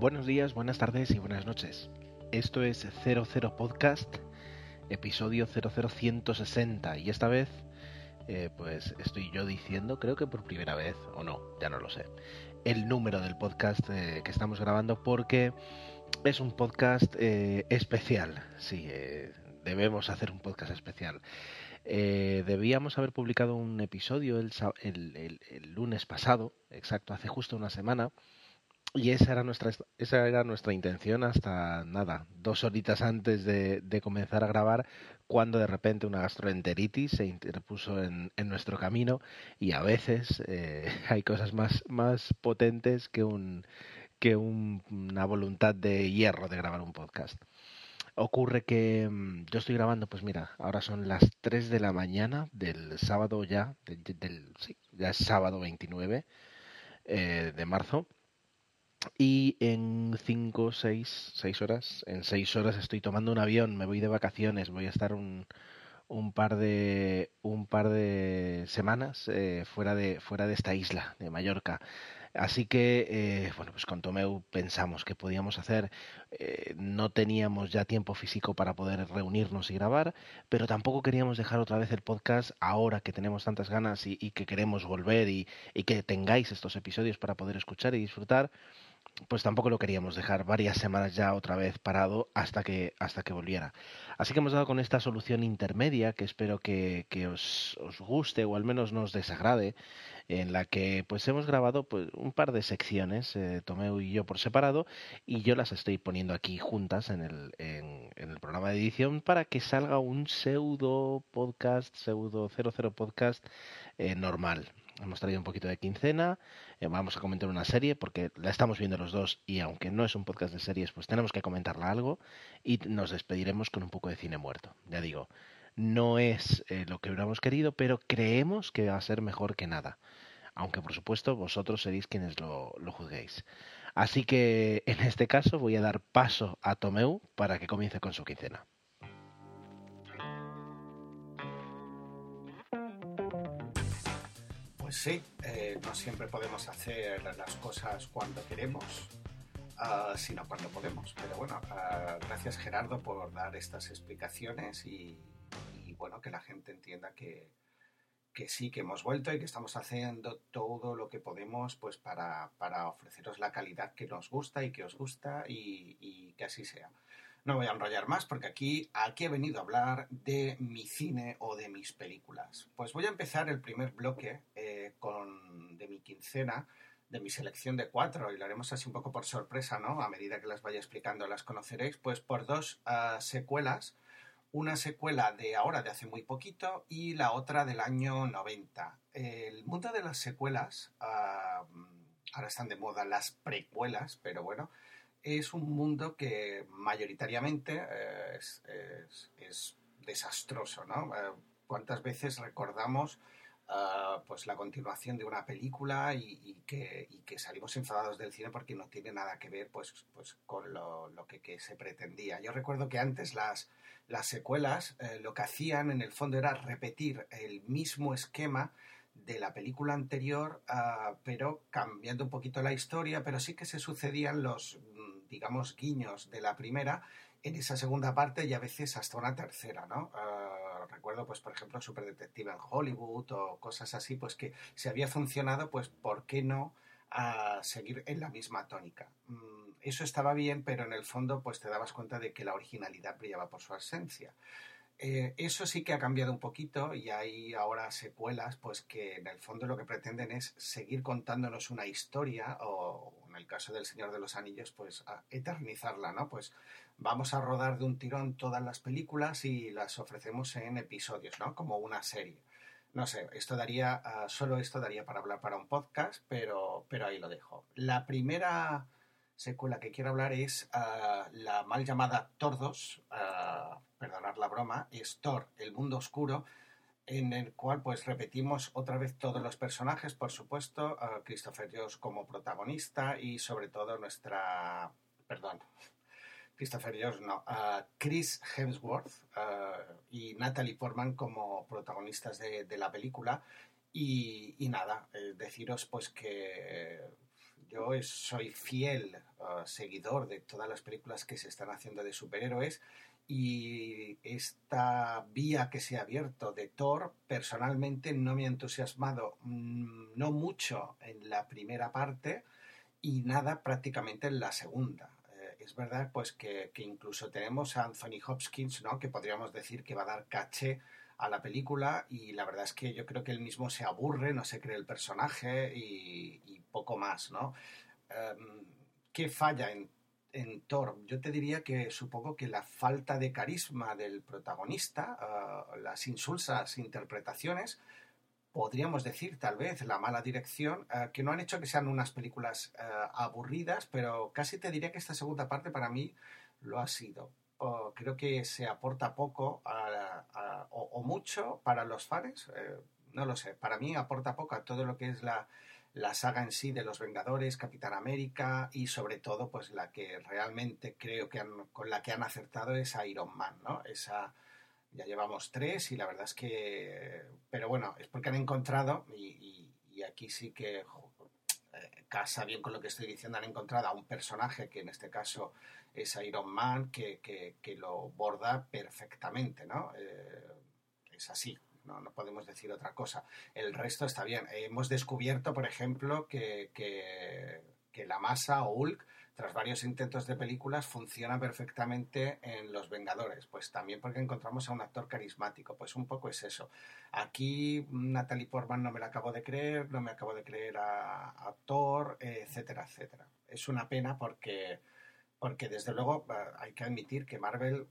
Buenos días, buenas tardes y buenas noches. Esto es 00 Podcast, episodio 00160 y esta vez eh, pues estoy yo diciendo, creo que por primera vez, o no, ya no lo sé, el número del podcast eh, que estamos grabando porque es un podcast eh, especial, sí, debemos hacer un podcast especial. debíamos haber publicado un episodio el lunes pasado, exacto, hace justo una semana, y esa era nuestra, esa era nuestra intención hasta nada, dos horitas antes de, comenzar a grabar, cuando de repente una gastroenteritis se interpuso en, nuestro camino y a veces eh, hay cosas más, más potentes que, un, que una voluntad de hierro de grabar un podcast. Ocurre que mm, yo estoy grabando, pues mira, ahora son las 3 de la mañana del sábado ya, del, sí, ya es sábado 29 eh, de marzo y en 5, 6, 6 horas, en 6 horas estoy tomando un avión, me voy de vacaciones, voy a estar un, un par de un par de semanas eh, fuera de fuera de esta isla de Mallorca. Así que eh, bueno pues con Tomeu pensamos que podíamos hacer. Eh, no teníamos ya tiempo físico para poder reunirnos y grabar pero tampoco queríamos dejar otra vez el podcast ahora que tenemos tantas ganas y, y que queremos volver y, y que tengáis estos episodios para poder escuchar y disfrutar pues tampoco lo queríamos dejar varias semanas ya otra vez parado hasta que, hasta que volviera. Así que hemos dado con esta solución intermedia que espero que, que os, os, guste o al menos nos desagrade, en la que pues hemos grabado pues, un par de secciones, eh, Tomeu y yo por separado, y yo las estoy poniendo aquí juntas en el, en, el programa de edición para que salga un pseudo podcast, pseudo 00 podcast eh, normal. Hemos traído un poquito de quincena, eh, vamos a comentar una serie porque la estamos viendo los dos y aunque no es un podcast de series, pues tenemos que comentarla algo y nos despediremos con un poco de cine muerto. Ya digo, no es eh, lo que hubiéramos querido, pero creemos que va a ser mejor que nada. Aunque por supuesto vosotros seréis quienes lo, lo juzguéis. Así que en este caso voy a dar paso a Tomeu para que comience con su quincena. Pues sí, eh, no siempre podemos hacer las cosas cuando queremos, ah, sino cuando podemos. Pero bueno, ah, gracias Gerardo por dar estas explicaciones y, bueno, que la gente entienda que, sí, que hemos vuelto y que estamos haciendo todo lo que podemos pues para, ofreceros la calidad que nos gusta y que os gusta y que así sea. No voy a enrollar más porque aquí, aquí he venido a hablar de mi cine o de mis películas. Pues voy a empezar el primer bloque eh, con, de mi quincena, de mi selección de cuatro, y lo haremos así un poco por sorpresa, ¿no? A medida que las vaya explicando las conoceréis, pues por dos ah, secuelas. Una secuela de ahora, de hace muy poquito, y la otra del año 90. El mundo de las secuelas, ah, ahora están de moda las precuelas, pero bueno, es un mundo que mayoritariamente eh, es, desastroso, ¿no? Eh, ¿Cuántas veces recordamos ah, pues la continuación de una película y, que, salimos enfadados del cine porque no tiene nada que ver pues, pues con lo, que, se pretendía? Yo recuerdo que antes las, las secuelas eh, lo que hacían en el fondo era repetir el mismo esquema de la película anterior, ah, pero cambiando un poquito la historia, pero sí que se sucedían los digamos, guiños de la primera en esa segunda parte y a veces hasta una tercera, ¿no? Ah, recuerdo, pues, por ejemplo, Super Detective en Hollywood o cosas así, pues que si había funcionado, pues, ¿por qué no a seguir en la misma tónica? Mm, eso estaba bien, pero en el fondo, pues, te dabas cuenta de que la originalidad brillaba por su esencia. Eh, eso sí que ha cambiado un poquito y hay ahora secuelas pues que en el fondo lo que pretenden es seguir contándonos una historia o en el caso del Señor de los Anillos pues eternizarla, ¿no? Pues vamos a rodar de un tirón todas las películas y las ofrecemos en episodios, ¿no? Como una serie. No sé, esto daría, ah, solo esto daría para hablar para un podcast, pero, pero ahí lo dejo. La primera secuela que quiero hablar es ah, la mal llamada Tordos, uh, perdonad la broma, es Thor, el mundo oscuro, en el cual pues repetimos otra vez todos los personajes, por supuesto, Christopher Jones como protagonista y sobre todo nuestra, perdón, Christopher Jones no, Chris Hemsworth y Natalie Portman como protagonistas de, la película. Y, nada, eh, deciros pues que yo soy fiel seguidor de todas las películas que se están haciendo de superhéroes y esta vía que se ha abierto de Thor personalmente no me ha entusiasmado mm, no mucho en la primera parte y nada prácticamente en la segunda. Eh, es verdad pues que, incluso tenemos a Anthony Hopkins, ¿no? que podríamos decir que va a dar caché a la película y la verdad es que yo creo que él mismo se aburre, no se cree el personaje y, poco más, ¿no? Em, ¿Qué falla en en Thor, yo te diría que supongo que la falta de carisma del protagonista, eh, las insulsas interpretaciones, podríamos decir tal vez la mala dirección, eh, que no han hecho que sean unas películas eh, aburridas, pero casi te diría que esta segunda parte para mí lo ha sido. creo que se aporta poco o, mucho para los fans, no lo sé, para mí aporta poco a todo lo que es la, la saga en sí de los Vengadores, Capitán América y sobre todo pues la que realmente creo que con la que han acertado es Iron Man, ¿no? Esa ya llevamos tres y la verdad es que pero bueno, es porque han encontrado y, aquí sí que eh, casa bien con lo que estoy diciendo, han encontrado a un personaje que en este caso es Iron Man que, que, lo borda perfectamente, ¿no? Eh, es así, no, no podemos decir otra cosa. El resto está bien. Hemos descubierto, por ejemplo, que, que, la masa o Hulk, tras varios intentos de películas, funciona perfectamente en Los Vengadores. Pues también porque encontramos a un actor carismático. Pues un poco es eso. Aquí Natalie Portman no me la acabo de creer, no me acabo de creer a, a Thor, etcétera, etcétera. Es una pena porque, porque desde luego hay que admitir que Marvel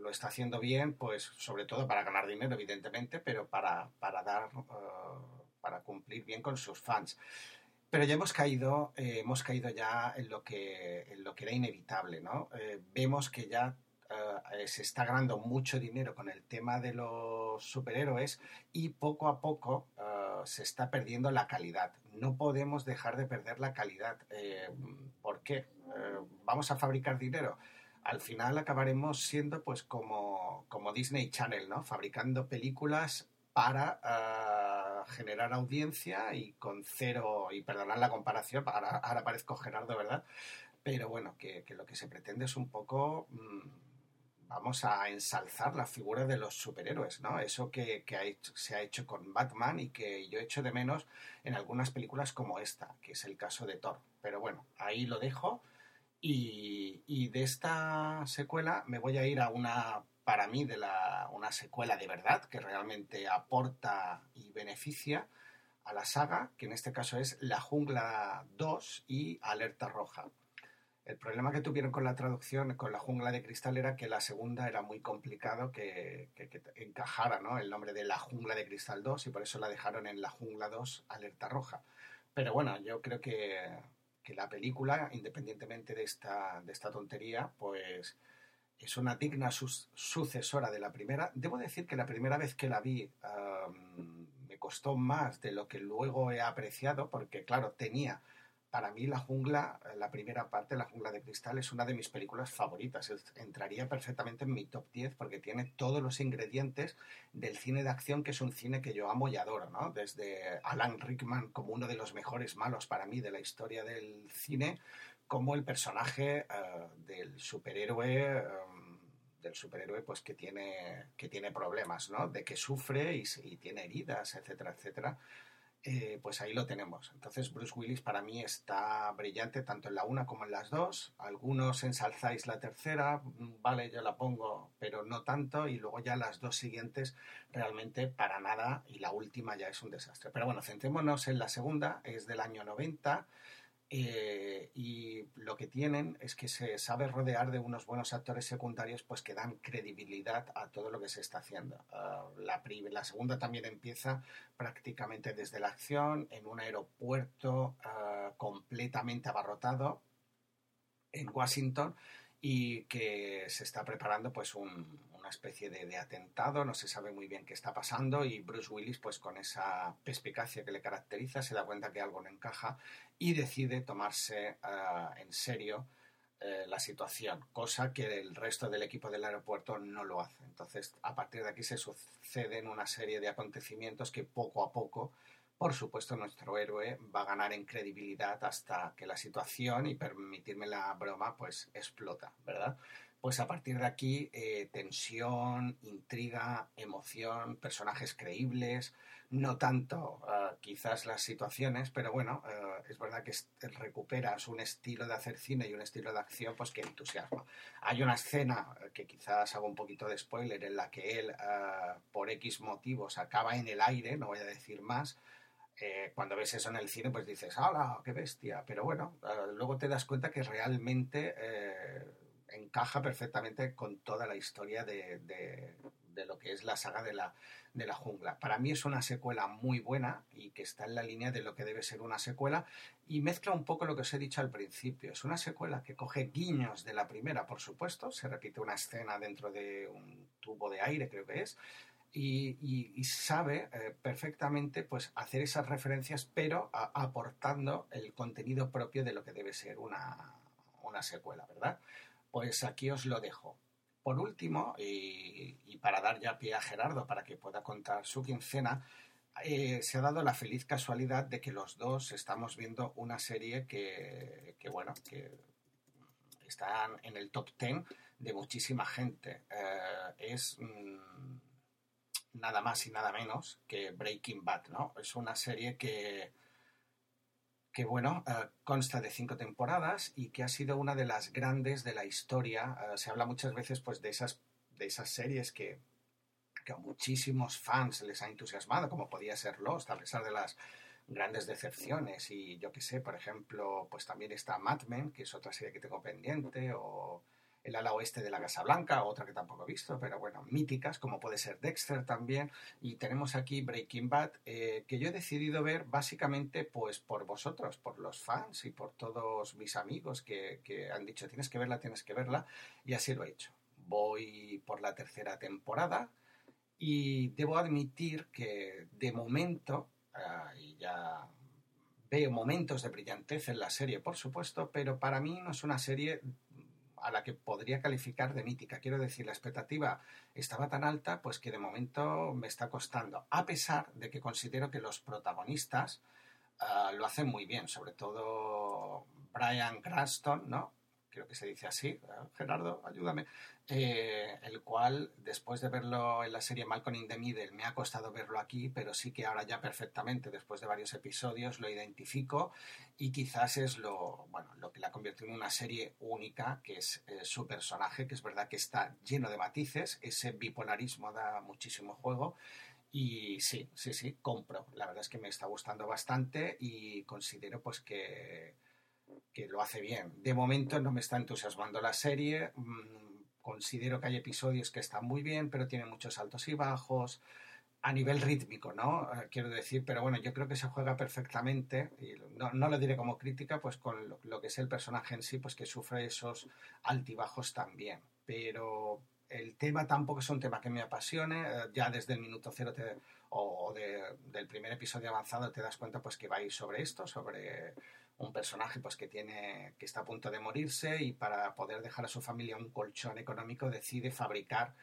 lo está haciendo bien, pues sobre todo para ganar dinero, evidentemente, pero para, para dar, eh, para cumplir bien con sus fans. Pero ya hemos caído, eh, hemos caído ya en lo que, en lo que era inevitable, ¿no? Eh, vemos que ya se está ganando mucho dinero con el tema de los superhéroes y poco a poco se está perdiendo la calidad. No podemos dejar de perder la calidad. ¿Por qué? ¿Vamos a fabricar dinero? Al final acabaremos siendo pues como, como Disney Channel, ¿no? Fabricando películas para ah, generar audiencia y con cero, y perdonad la comparación, ahora, ahora parezco Gerardo, ¿verdad? Pero bueno, que, lo que se pretende es un poco, mm, vamos a ensalzar la figura de los superhéroes, ¿no? Eso que, se ha hecho con Batman y que yo echo de menos en algunas películas como esta, que es el caso de Thor. Pero bueno, ahí lo dejo. Y, de esta secuela me voy a ir a una, para mí, de la, una secuela de verdad, que realmente aporta y beneficia a la saga, que en este caso es La Jungla 2 y Alerta Roja. El problema que tuvieron con la traducción, con la jungla de cristal, era que la segunda era muy complicado que, encajara ¿no? el nombre de la jungla de cristal 2 y por eso la dejaron en la jungla 2 alerta roja. Pero bueno, yo creo que que la película, independientemente de esta, de esta tontería, pues es una digna sucesora de la primera. Debo decir que la primera vez que la vi me costó más de lo que luego he apreciado, porque claro, tenía para mí La Jungla, la primera parte, La Jungla de Cristal, es una de mis películas favoritas. Entraría perfectamente en mi top 10 porque tiene todos los ingredientes del cine de acción, que es un cine que yo amo y adoro, ¿no? Desde Alan Rickman como uno de los mejores malos para mí de la historia del cine, como el personaje eh, del superhéroe... Eh, del superhéroe pues que tiene que tiene problemas no de que sufre y, y tiene heridas etcétera etcétera eh, pues ahí lo tenemos. Entonces Bruce Willis para mí está brillante tanto en la una como en las dos. Algunos ensalzáis la tercera, mm, vale, yo la pongo, pero no tanto. Y luego ya las dos siguientes realmente para nada y la última ya es un desastre. Pero bueno, centrémonos en la segunda, es del año 90 eh, y lo que tienen es que se sabe rodear de unos buenos actores secundarios pues que dan credibilidad a todo lo que se está haciendo. Ah, la, la, segunda también empieza prácticamente desde la acción en un aeropuerto ah, completamente abarrotado en Washington y que se está preparando pues un, una especie de, atentado, no se sabe muy bien qué está pasando y Bruce Willis pues con esa perspicacia que le caracteriza se da cuenta que algo no encaja y decide tomarse eh, en serio eh, la situación, cosa que el resto del equipo del aeropuerto no lo hace. Entonces, a partir de aquí se suceden una serie de acontecimientos que poco a poco por supuesto nuestro héroe va a ganar en credibilidad hasta que la situación, y permitirme la broma, pues explota, ¿verdad? Pues a partir de aquí, eh, tensión, intriga, emoción, personajes creíbles, no tanto uh, quizás las situaciones, pero bueno, uh, es verdad que recuperas un estilo de hacer cine y un estilo de acción pues que entusiasma. Hay una escena que quizás hago un poquito de spoiler en la que él por X motivos acaba en el aire, no voy a decir más, eh, cuando ves eso en el cine, pues dices, ¡hala, qué bestia! Pero bueno, luego te das cuenta que realmente eh, encaja perfectamente con toda la historia de, de, lo que es la saga de la, de la jungla. Para mí es una secuela muy buena y que está en la línea de lo que debe ser una secuela y mezcla un poco lo que os he dicho al principio. Es una secuela que coge guiños de la primera, por supuesto. Se repite una escena dentro de un tubo de aire, creo que es y, sabe eh, perfectamente pues, hacer esas referencias, pero aportando el contenido propio de lo que debe ser una, secuela, ¿verdad? Pues aquí os lo dejo. Por último, y, para dar ya pie a Gerardo para que pueda contar su quincena, eh, se ha dado la feliz casualidad de que los dos estamos viendo una serie que, bueno, que está en el top 10 de muchísima gente. Eh, es... Mm, nada más y nada menos que Breaking Bad, ¿no? Es una serie que, que bueno, uh, consta de cinco temporadas y que ha sido una de las grandes de la historia. Uh, se habla muchas veces pues de esas, de esas series que, que a muchísimos fans les ha entusiasmado, como podía ser Lost, a pesar de las grandes decepciones. Y yo que sé, por ejemplo, pues también está Mad Men, que es otra serie que tengo pendiente, o el ala oeste de la Casa Blanca, otra que tampoco he visto, pero bueno, míticas, como puede ser Dexter también. Y tenemos aquí Breaking Bad, eh, que yo he decidido ver básicamente pues por vosotros, por los fans y por todos mis amigos que, que han dicho tienes que verla, tienes que verla, y así lo he hecho. Voy por la tercera temporada y debo admitir que de momento, uh, y ya veo momentos de brillantez en la serie, por supuesto, pero para mí no es una serie a la que podría calificar de mítica. Quiero decir, la expectativa estaba tan alta, pues que de momento me está costando, a pesar de que considero que los protagonistas uh, lo hacen muy bien, sobre todo Brian Cranston, ¿no? Creo que se dice así, Gerardo, ayúdame, eh, el cual después de verlo en la serie Malcolm in the Middle me ha costado verlo aquí, pero sí que ahora ya perfectamente, después de varios episodios, lo identifico y quizás es lo, bueno, lo que la convirtió en una serie única, que es eh, su personaje, que es verdad que está lleno de matices, ese bipolarismo da muchísimo juego. Y sí, sí, sí, compro. La verdad es que me está gustando bastante y considero pues que que lo hace bien. De momento no me está entusiasmando la serie. Mm, considero que hay episodios que están muy bien, pero tiene muchos altos y bajos. A nivel rítmico, ¿no? Eh, quiero decir, pero bueno, yo creo que se juega perfectamente, y no, lo diré como crítica, pues con lo, que es el personaje en sí, pues que sufre esos altibajos también. Pero el tema tampoco es un tema que me apasione, eh, ya desde el minuto cero o del primer episodio avanzado te das cuenta pues que va a ir sobre esto, sobre un personaje pues que tiene que está a punto de morirse y para poder dejar a su familia un colchón económico decide fabricar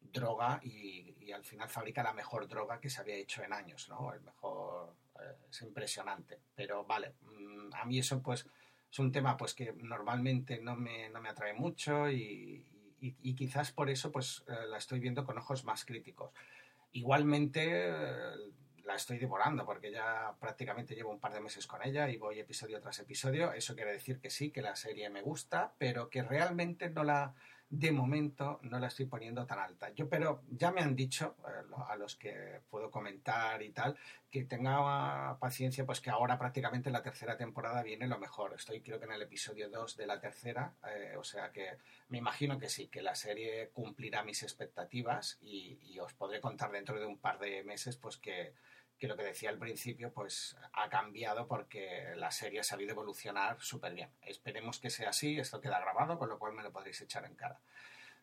droga y, al final fabrica la mejor droga que se había hecho en años, ¿no? El mejor eh, es impresionante, pero vale, mm, a mí eso pues es un tema pues que normalmente no me, no me atrae mucho y, quizás por eso pues eh, la estoy viendo con ojos más críticos. Igualmente la estoy devorando porque ya prácticamente llevo un par de meses con ella y voy episodio tras episodio. Eso quiere decir que sí, que la serie me gusta, pero que realmente no la, de momento no la estoy poniendo tan alta. Yo, pero ya me han dicho, eh, a los que puedo comentar y tal, que tenga paciencia, pues que ahora prácticamente la tercera temporada viene lo mejor. Estoy creo que en el episodio 2 de la tercera, eh, o sea que me imagino que sí, que la serie cumplirá mis expectativas y os podré contar dentro de un par de meses, pues que que lo que decía al principio pues ha cambiado porque la serie ha sabido evolucionar súper bien. Esperemos que sea así, esto queda grabado, con lo cual me lo podréis echar en cara.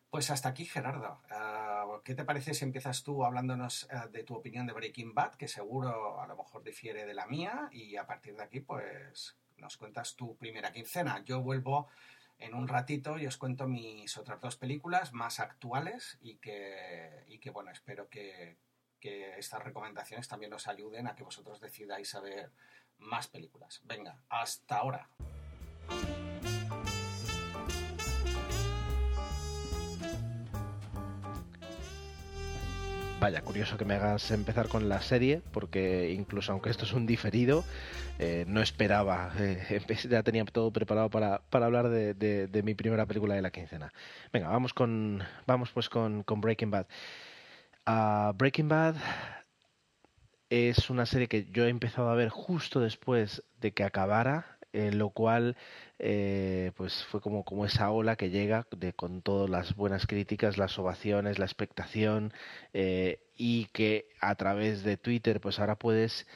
Pues hasta aquí, Gerardo. Uh, ¿Qué te parece si empiezas tú hablándonos uh, de tu opinión de Breaking Bad, que seguro a lo mejor difiere de la mía, y a partir de aquí, pues nos cuentas tu primera quincena. Yo vuelvo en un ratito y os cuento mis otras dos películas más actuales y que, y que bueno, espero que, que estas recomendaciones también os ayuden a que vosotros decidáis a ver más películas. Venga, hasta ahora. Vaya, curioso que me hagas empezar con la serie, porque incluso aunque esto es un diferido, eh, no esperaba, eh, ya tenía todo preparado para, para hablar de, de, mi primera película de la quincena. Venga, vamos con, vamos pues con, con Breaking Bad. Uh, Breaking Bad es una serie que yo he empezado a ver justo después de que acabara en lo cual eh, pues fue como, como esa ola que llega de, con todas las buenas críticas, las ovaciones, la expectación eh, y que a través de Twitter pues ahora puedes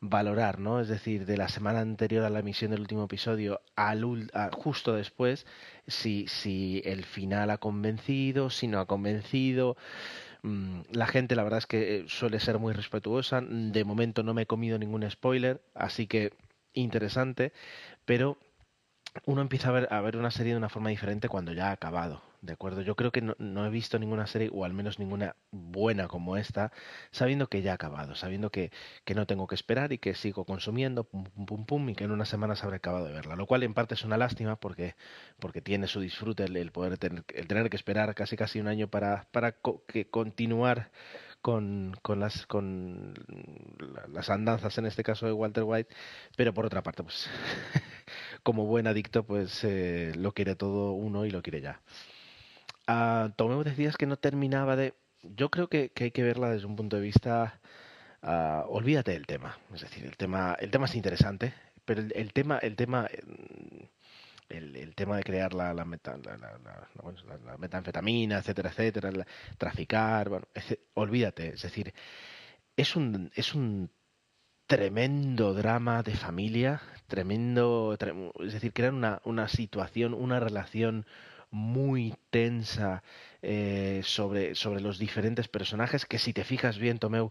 valorar, ¿no? Es decir, de la semana anterior a la emisión del último episodio al justo después, si, si el final ha convencido, si no ha convencido. Mm, la gente, la verdad es que eh, suele ser muy respetuosa. De momento no me he comido ningún spoiler, así que interesante, pero uno empieza a ver, a ver una serie de una forma diferente cuando ya ha acabado, ¿de acuerdo? Yo creo que no, he visto ninguna serie, o al menos ninguna buena como esta, sabiendo que ya ha acabado, sabiendo que, que no tengo que esperar y que sigo consumiendo, pum, pum, pum, pum, y que en unas semanas habré acabado de verla. Lo cual en parte es una lástima porque, porque tiene su disfrute el, poder tener, el tener que esperar casi casi un año para, para que continuar con, con, las, con las andanzas, en este caso de Walter White, pero por otra parte, pues como buen adicto, pues eh, lo quiere todo uno y lo quiere ya. Uh, Tomeu decías que no terminaba de... Yo creo que, hay que verla desde un punto de vista... Uh, olvídate del tema, es decir, el tema, el tema es interesante, pero el, tema, el tema el, el, tema de crear la, la, metanfetamina, etcétera, etcétera, traficar, bueno, olvídate, es decir, es un, es un tremendo drama de familia, tremendo, es decir, crear una, una situación, una relación muy tensa eh, sobre, sobre los diferentes personajes que si te fijas bien, Tomeu,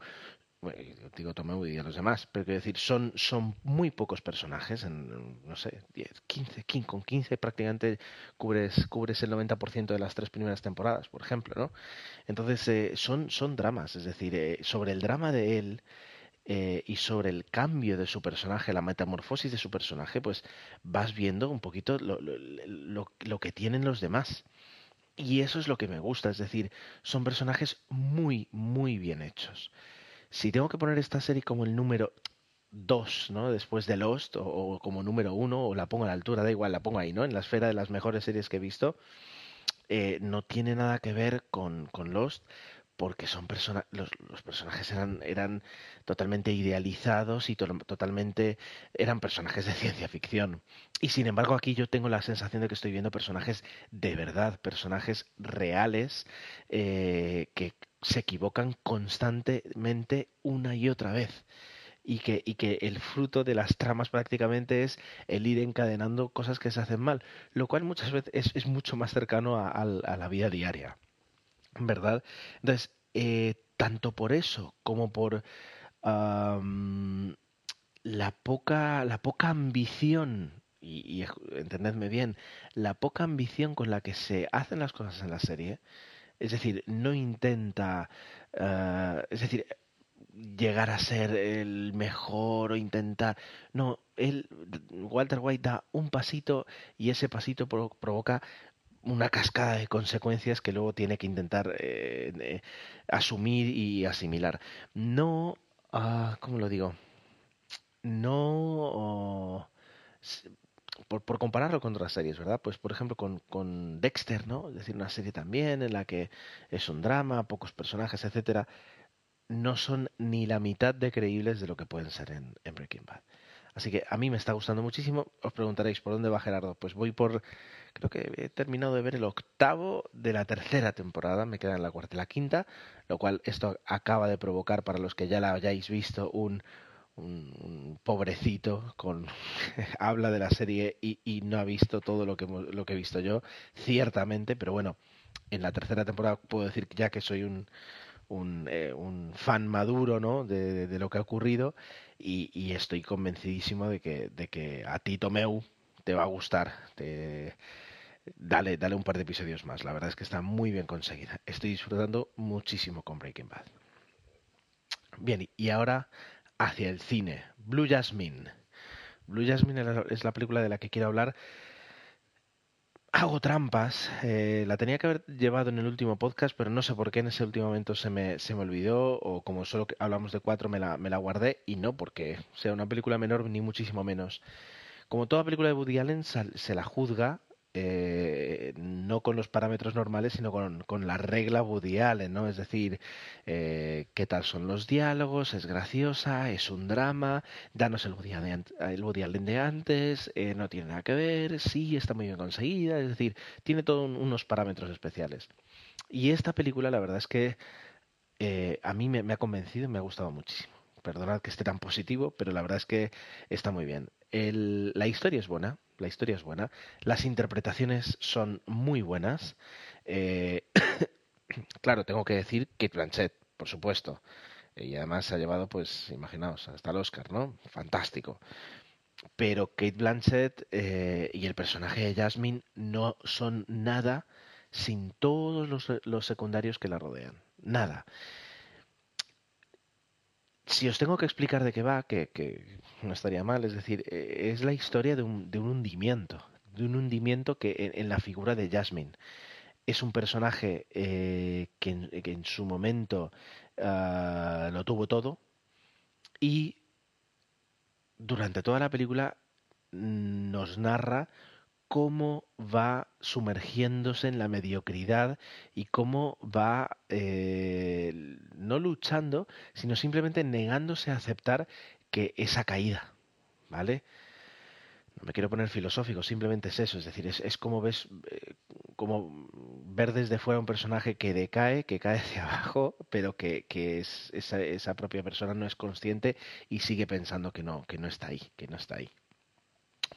digo Tomeu y a los demás, pero quiero decir, son, son muy pocos personajes, en, no sé, 10, 15, 15, con 15 prácticamente cubres, cubres el 90% de las tres primeras temporadas, por ejemplo, ¿no? Entonces, eh, son, son dramas, es decir, eh, sobre el drama de él eh, y sobre el cambio de su personaje, la metamorfosis de su personaje, pues vas viendo un poquito lo, lo, lo que tienen los demás. Y eso es lo que me gusta, es decir, son personajes muy, muy bien hechos si tengo que poner esta serie como el número 2, ¿no? Después de Lost, o, como número 1, o la pongo a la altura, da igual, la pongo ahí, ¿no? En la esfera de las mejores series que he visto, eh, no tiene nada que ver con, con Lost, porque son los, personajes eran, eran totalmente idealizados y to totalmente eran personajes de ciencia ficción. Y sin embargo aquí yo tengo la sensación de que estoy viendo personajes de verdad, personajes reales eh, que se equivocan constantemente una y otra vez. Y que, el fruto de las tramas prácticamente es el ir encadenando cosas que se hacen mal, lo cual muchas veces es, mucho más cercano a la vida diaria. ¿Verdad? Entonces, eh, tanto por eso como por la poca la poca ambición y, entendedme bien la poca ambición con la que se hacen las cosas en la serie es decir no intenta uh, es decir llegar a ser el mejor o intentar no él Walter White da un pasito y ese pasito provoca una cascada de consecuencias que luego tiene que intentar eh, asumir y asimilar. No, uh, ¿cómo lo digo? No, por, por, compararlo con otras series, ¿verdad? Pues por ejemplo con, con Dexter, ¿no? Es decir, una serie también en la que es un drama, pocos personajes, etcétera, no son ni la mitad de creíbles de lo que pueden ser en Breaking Bad. Así que a mí me está gustando muchísimo. Os preguntaréis, ¿por dónde va Gerardo? Pues voy por creo que he terminado de ver el octavo de la tercera temporada, me queda en la cuarta y la quinta, lo cual esto acaba de provocar para los que ya la hayáis visto un, un, pobrecito con habla de la serie y, no ha visto todo lo que, lo que he visto yo, ciertamente, pero bueno, en la tercera temporada puedo decir ya que soy un, un, eh, un fan maduro ¿no? de, de, lo que ha ocurrido y, y estoy convencidísimo de que, de que a ti, Tomeu, te va a gustar. Te... Dale, dale un par de episodios más. La verdad es que está muy bien conseguida. Estoy disfrutando muchísimo con Breaking Bad. Bien, y ahora hacia el cine. Blue Jasmine. Blue Jasmine es la película de la que quiero hablar. Hago trampas. Eh, la tenía que haber llevado en el último podcast, pero no sé por qué en ese último momento se me, se me olvidó, o como solo hablamos de cuatro me la, me la guardé, y no porque sea una película menor, ni muchísimo menos. Como toda película de Woody Allen, se la juzga eh, no con los parámetros normales, sino con, con, la regla Woody Allen, ¿no? Es decir, eh, qué tal son los diálogos, es graciosa, es un drama, danos el Woody el de antes, eh, no tiene nada que ver, sí, está muy bien conseguida, es decir, tiene todos unos parámetros especiales. Y esta película, la verdad es que a mí me, me ha convencido y me ha gustado muchísimo. Perdonad que esté tan positivo, pero la verdad es que está muy bien. El, la historia es buena, la historia es buena, las interpretaciones son muy buenas. Eh, claro, tengo que decir Kate Blanchett, por supuesto. Y además se ha llevado, pues, imaginaos, hasta el Oscar, ¿no? Fantástico. Pero Kate Blanchett eh, y el personaje de Jasmine no son nada sin todos los secundarios que la rodean. Nada si os tengo que explicar de qué va, que, no estaría mal, es decir, eh, es la historia de un, hundimiento, de un hundimiento que en, la figura de Jasmine. Es un personaje eh, que, en, su momento ah, lo tuvo todo y durante toda la película nos narra cómo va sumergiéndose en la mediocridad y cómo va eh, no luchando, sino simplemente negándose a aceptar que esa caída, ¿vale? No me quiero poner filosófico, simplemente es eso, es decir, es, como ves, eh, como ver desde fuera un personaje que decae, que cae hacia abajo, pero que, que es, esa, esa propia persona no es consciente y sigue pensando que no, que no está ahí, que no está ahí.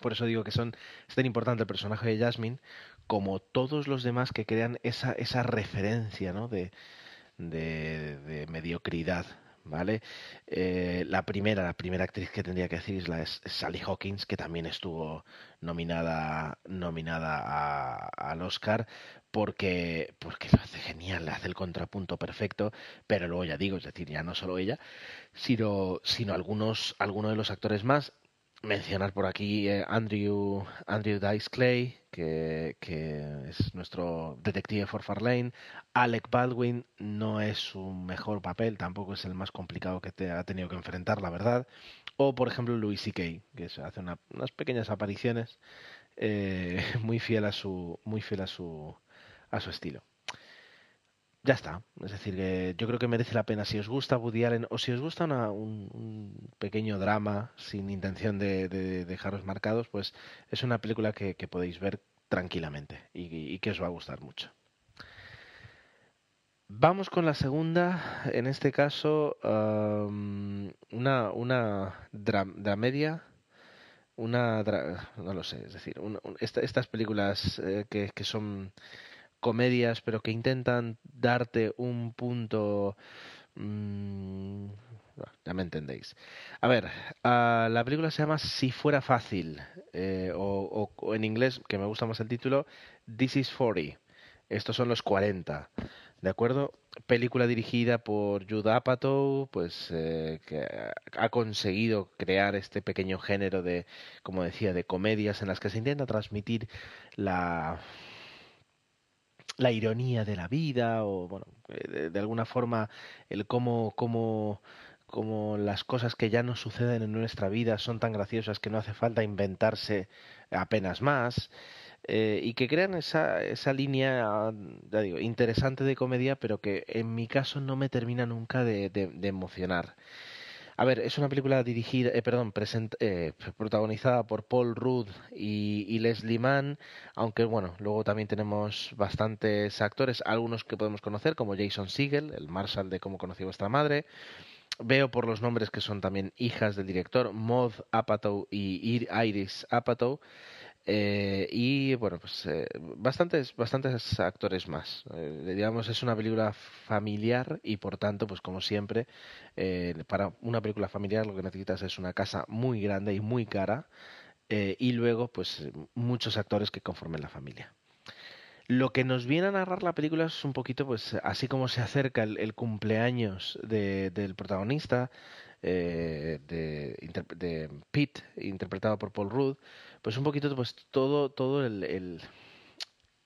Por eso digo que son, es tan importante el personaje de Jasmine como todos los demás que crean esa, esa referencia ¿no? de, de, mediocridad. ¿Vale? Eh, la primera, la primera actriz que tendría que decir es la Sally Hawkins, que también estuvo nominada, nominada al Oscar porque, porque lo hace genial, hace el contrapunto perfecto, pero luego ya digo, es decir, ya no solo ella, sino, sino algunos, algunos de los actores más mencionar por aquí eh, Andrew, Andrew Dice Clay, que, que, es nuestro detective for Farlane. Alec Baldwin no es su mejor papel, tampoco es el más complicado que te ha tenido que enfrentar, la verdad. O, por ejemplo, Louis C.K., que hace unas pequeñas apariciones eh, muy fiel a su, muy fiel a su, a su estilo ya está. Es decir, que yo creo que merece la pena. Si os gusta Woody Allen o si os gusta un, pequeño drama sin intención de, dejaros marcados, pues es una película que, podéis ver tranquilamente y, que os va a gustar mucho. Vamos con la segunda, en este caso una, una dramedia, una... no lo sé, es decir, estas películas eh, que, que son comedias, pero que intentan darte un punto... Mm, ya me entendéis. A ver, ah, la película se llama Si fuera fácil, eh, o, en inglés, que me gusta más el título, This is 40. Estos son los 40. ¿De acuerdo? Película dirigida por Judd Apatow, pues eh, que ha conseguido crear este pequeño género de, como decía, de comedias en las que se intenta transmitir la la ironía de la vida o bueno eh, de, alguna forma el cómo, cómo, cómo las cosas que ya no suceden en nuestra vida son tan graciosas que no hace falta inventarse apenas más eh, y que crean esa, esa línea digo interesante de comedia pero que en mi caso no me termina nunca de, de emocionar a ver, es una película dirigida, eh, perdón, eh, protagonizada por Paul Rudd y, Leslie Mann, aunque bueno, luego también tenemos bastantes actores, algunos que podemos conocer, como Jason Segel, el Marshall de Cómo conocí vuestra madre. Veo por los nombres que son también hijas del director, Maud Apatow y Iris Apatow. Eh, y bueno, pues eh, bastantes, bastantes actores más. Eh, digamos, es una película familiar y por tanto, pues como siempre, para una película familiar lo que necesitas es una casa muy grande y muy cara y luego, pues muchos actores que conformen la familia. Lo que nos viene a narrar la película es un poquito, pues, así como se acerca el, cumpleaños del protagonista, eh, de, de, Pete, interpretado por Paul Rudd, pues un poquito, pues, todo, todo el,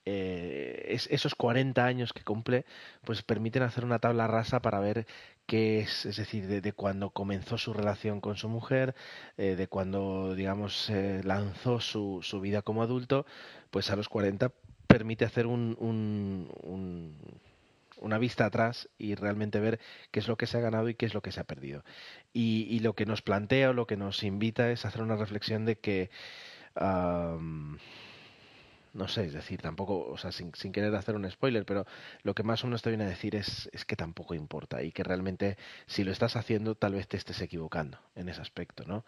eh, esos 40 años que cumple, pues permiten hacer una tabla rasa para ver qué es, es decir, de, cuando comenzó su relación con su mujer, eh, de cuando, digamos, lanzó su, su vida como adulto, pues a los 40 permite hacer un, un, una vista atrás y realmente ver qué es lo que se ha ganado y qué es lo que se ha perdido. Y, lo que nos plantea o lo que nos invita es hacer una reflexión de que... no sé, es decir, tampoco, o sea, sin, sin, querer hacer un spoiler, pero lo que más uno te viene a decir es, es que tampoco importa y que realmente si lo estás haciendo tal vez te estés equivocando en ese aspecto, ¿no?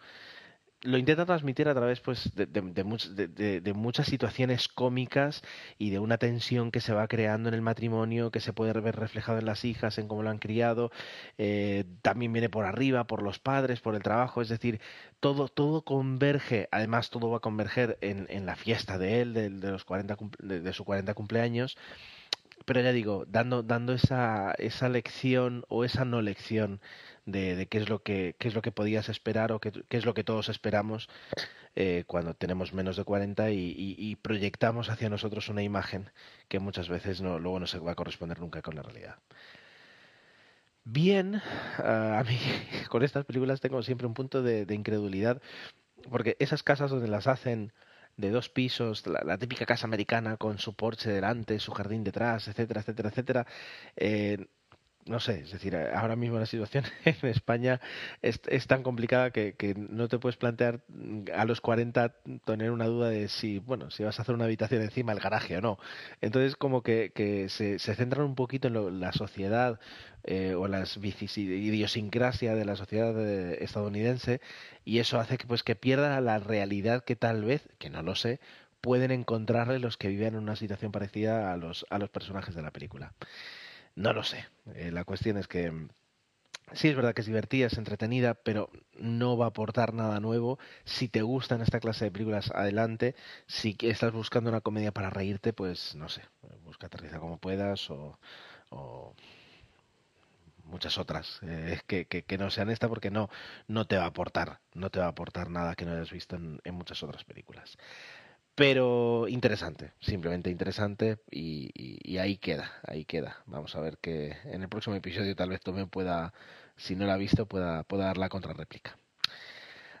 Lo intenta transmitir a través pues de, de, muchas situaciones cómicas y de una tensión que se va creando en el matrimonio que se puede ver reflejado en las hijas en cómo lo han criado eh, también viene por arriba por los padres por el trabajo. Es decir todo todo converge. Además todo va a converger en, en la fiesta de él de, los 40 de, su 40 cumpleaños. Pero ya digo dando dando esa esa lección o esa no lección de, qué es lo que qué es lo que podías esperar o qué, es lo que todos esperamos eh, cuando tenemos menos de 40 y, proyectamos hacia nosotros una imagen que muchas veces no, luego no se va a corresponder nunca con la realidad. Bien, ah, a mí con estas películas tengo siempre un punto de, incredulidad, porque esas casas donde las hacen de dos pisos, la, típica casa americana con su porche delante, su jardín detrás, etcétera, etcétera, etcétera, eh, no sé, es decir, ahora mismo la situación en España es, tan complicada que, no te puedes plantear a los 40 tener una duda de si, bueno, si vas a hacer una habitación encima del garaje o no. Entonces, como que, se, centran un poquito en la sociedad eh, o la idiosincrasia de la sociedad eh, estadounidense y eso hace que, pues, que pierda la realidad que tal vez, que no lo sé, pueden encontrarle los que viven en una situación parecida a los, a los personajes de la película. No lo sé. Eh, la cuestión es que mm, sí es verdad que es divertida, es entretenida, pero no va a aportar nada nuevo. Si te gustan esta clase de películas, adelante. Si estás buscando una comedia para reírte, pues no sé, busca aterriza como puedas o, muchas otras eh, que, que, no sean esta porque no, no te va a aportar, no te va a aportar nada que no hayas visto en muchas otras películas. Pero interesante, simplemente interesante y, ahí queda, ahí queda. Vamos a ver que en el próximo episodio tal vez también pueda, si no la ha visto, pueda, pueda dar la contrarréplica.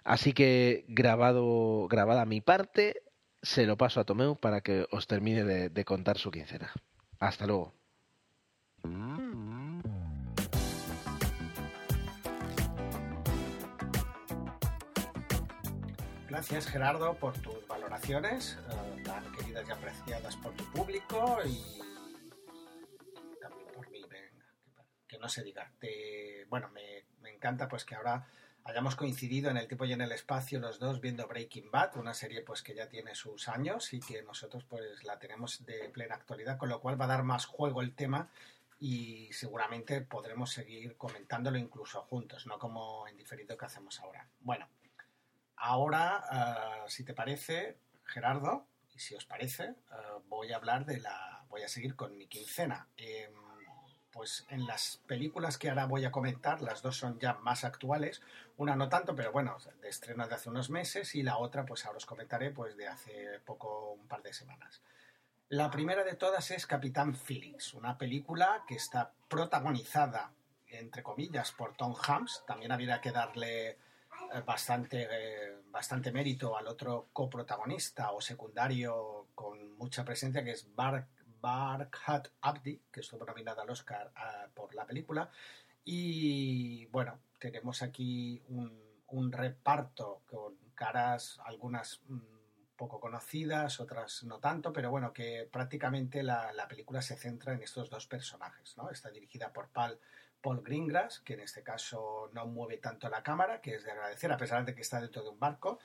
Así que grabado, grabada mi parte, se lo paso a Tomeu para que os termine de, de contar su quincena. Hasta luego. Gracias Gerardo por tus valoraciones, eh, tan queridas y apreciadas por tu público y también por mí, que no se diga. bueno, me, encanta pues que ahora hayamos coincidido en el tiempo y en el espacio los dos viendo Breaking Bad, una serie pues que ya tiene sus años y que nosotros pues la tenemos de plena actualidad, con lo cual va a dar más juego el tema y seguramente podremos seguir comentándolo incluso juntos, no como en diferido que hacemos ahora. Bueno, Ahora, eh, si te parece, Gerardo, y si os parece, eh, voy a hablar de la. Voy a seguir con mi quincena. Em, pues en las películas que ahora voy a comentar, las dos son ya más actuales, una no tanto, pero bueno, de estreno de hace unos meses, y la otra, pues ahora os comentaré, pues de hace poco, un par de semanas. La primera de todas es Capitán Phillips, una película que está protagonizada, entre comillas, por Tom Hanks. También habría que darle bastante, eh, bastante mérito al otro coprotagonista o secundario con mucha presencia, que es Bark, Barkhat Abdi, que estuvo nominada al Oscar ah, por la película. Y bueno, tenemos aquí un, reparto con caras, algunas mm, poco conocidas, otras no tanto, pero bueno, que prácticamente la, la, película se centra en estos dos personajes, ¿no? Está dirigida por Paul Paul Greengrass, que en este caso no mueve tanto la cámara, que es de agradecer, a pesar de que está dentro de un barco.